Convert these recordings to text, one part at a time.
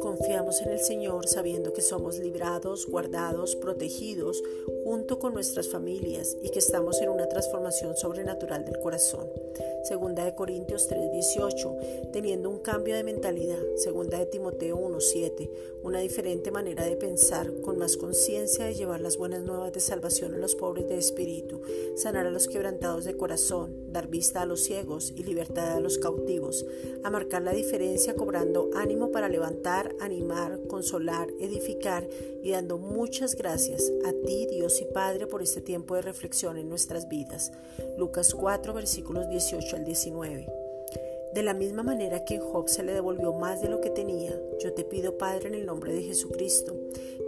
Confiamos en el Señor sabiendo que somos librados, guardados, protegidos junto con nuestras familias y que estamos en una transformación sobrenatural del corazón. Segunda de Corintios 3:18, teniendo un cambio de mentalidad. Segunda de Timoteo 1:7, una diferente manera de pensar, con más conciencia de llevar las buenas nuevas de salvación a los pobres de espíritu, sanar a los quebrantados de corazón, dar vista a los ciegos y libertad a los cautivos, a marcar la diferencia cobrando ánimo para levantar, animar, consolar, edificar y dando muchas gracias a ti, Dios y Padre, por este tiempo de reflexión en nuestras vidas. Lucas 4, versículos 18 19. De la misma manera que Job se le devolvió más de lo que tenía, yo te pido, Padre, en el nombre de Jesucristo,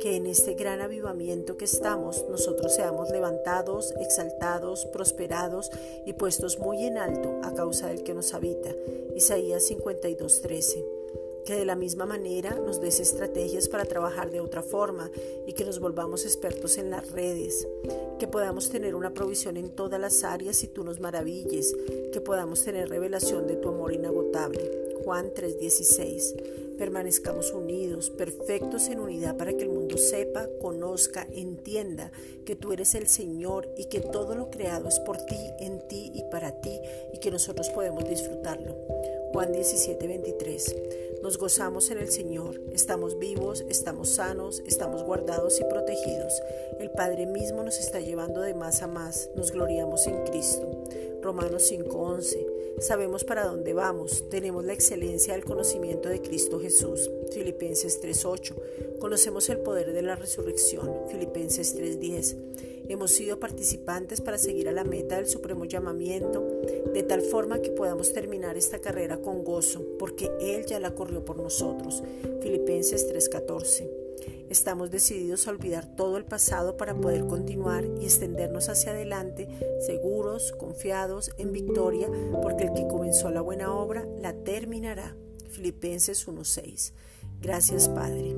que en este gran avivamiento que estamos, nosotros seamos levantados, exaltados, prosperados y puestos muy en alto a causa del que nos habita. Isaías 52:13 que de la misma manera nos des estrategias para trabajar de otra forma y que nos volvamos expertos en las redes, que podamos tener una provisión en todas las áreas y tú nos maravilles, que podamos tener revelación de tu amor inagotable. Juan 3:16. Permanezcamos unidos, perfectos en unidad para que el mundo sepa, conozca, entienda que tú eres el Señor y que todo lo creado es por ti, en ti y para ti y que nosotros podemos disfrutarlo. Juan 17:23. Nos gozamos en el Señor, estamos vivos, estamos sanos, estamos guardados y protegidos. El Padre mismo nos está llevando de más a más, nos gloriamos en Cristo. Romanos 5:11. Sabemos para dónde vamos, tenemos la excelencia del conocimiento de Cristo Jesús. Filipenses 3:8. Conocemos el poder de la resurrección. Filipenses 3:10. Hemos sido participantes para seguir a la meta del supremo llamamiento, de tal forma que podamos terminar esta carrera con gozo, porque Él ya la corrió por nosotros. Filipenses 3:14. Estamos decididos a olvidar todo el pasado para poder continuar y extendernos hacia adelante, seguros, confiados, en victoria, porque el que comenzó la buena obra la terminará. Filipenses 1:6. Gracias Padre.